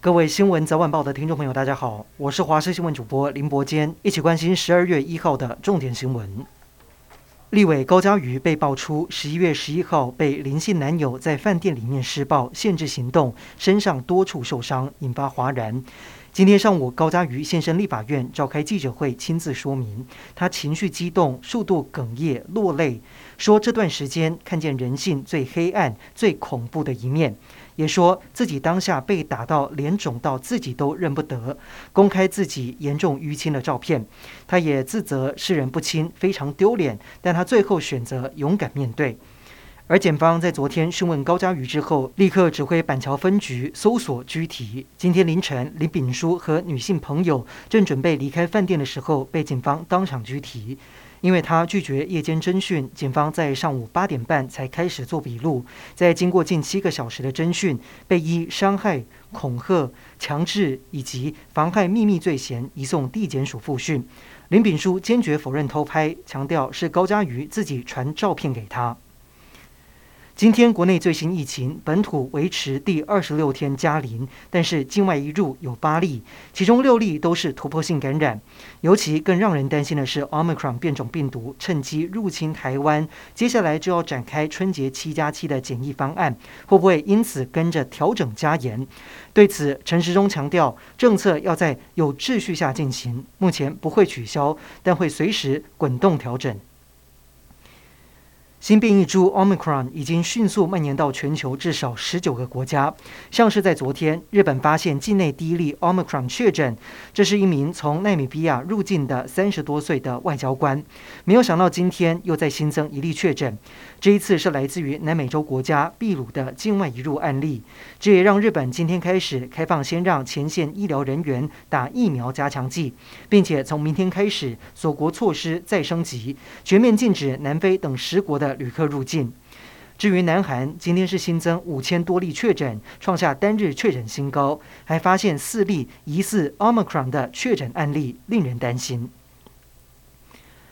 各位新闻早晚报的听众朋友，大家好，我是华视新闻主播林伯坚，一起关心十二月一号的重点新闻。立委高嘉瑜被爆出十一月十一号被林姓男友在饭店里面施暴、限制行动，身上多处受伤，引发哗然。今天上午，高嘉瑜现身立法院召开记者会，亲自说明，他情绪激动，数度哽咽落泪，说这段时间看见人性最黑暗、最恐怖的一面。也说自己当下被打到脸肿到自己都认不得，公开自己严重淤青的照片，他也自责世人不清，非常丢脸。但他最后选择勇敢面对。而检方在昨天讯问高嘉瑜之后，立刻指挥板桥分局搜索拘提。今天凌晨，林炳书和女性朋友正准备离开饭店的时候，被警方当场拘提。因为他拒绝夜间侦讯，警方在上午八点半才开始做笔录。在经过近七个小时的侦讯，被依伤害、恐吓、强制以及妨害秘密罪嫌移送地检署复讯。林炳书坚决否认偷拍，强调是高嘉瑜自己传照片给他。今天国内最新疫情，本土维持第二十六天加零，但是境外一入有八例，其中六例都是突破性感染。尤其更让人担心的是，Omicron 变种病毒趁机入侵台湾，接下来就要展开春节七加七的检疫方案，会不会因此跟着调整加严？对此，陈时中强调，政策要在有秩序下进行，目前不会取消，但会随时滚动调整。新变异株 Omicron 已经迅速蔓延到全球至少十九个国家。像是在昨天，日本发现境内第一例 Omicron 确诊，这是一名从纳米比亚入境的三十多岁的外交官。没有想到今天又再新增一例确诊，这一次是来自于南美洲国家秘鲁的境外移入案例。这也让日本今天开始开放先让前线医疗人员打疫苗加强剂，并且从明天开始锁国措施再升级，全面禁止南非等十国的。旅客入境。至于南韩，今天是新增五千多例确诊，创下单日确诊新高，还发现四例疑似 Omicron 的确诊案例，令人担心。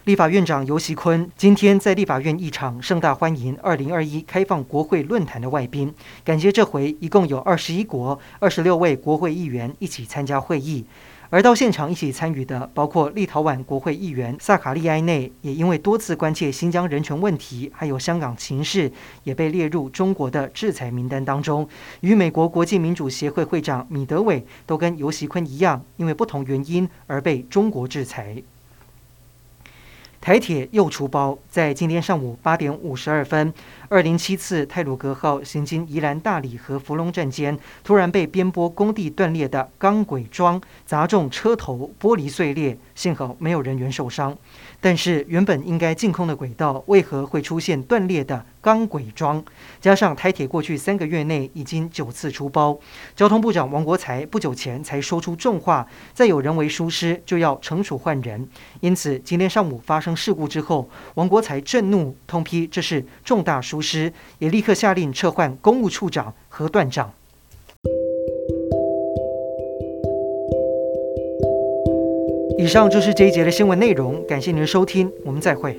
立法院长游锡坤今天在立法院一场盛大欢迎二零二一开放国会论坛的外宾，感谢这回一共有二十一国二十六位国会议员一起参加会议。而到现场一起参与的，包括立陶宛国会议员萨卡利埃内，也因为多次关切新疆人权问题，还有香港情势，也被列入中国的制裁名单当中。与美国国际民主协会会长米德伟都跟尤习坤一样，因为不同原因而被中国制裁。台铁又出包，在今天上午八点五十二分，二零七次泰鲁格号行经宜兰大里和福隆站间，突然被边坡工地断裂的钢轨桩砸中车头，玻璃碎裂，幸好没有人员受伤。但是原本应该净空的轨道，为何会出现断裂的钢轨桩？加上台铁过去三个月内已经九次出包，交通部长王国材不久前才说出重话：再有人为疏失就要惩处换人。因此今天上午发生事故之后，王国材震怒，通批这是重大疏失，也立刻下令撤换公务处长和段长。以上就是这一节的新闻内容，感谢您的收听，我们再会。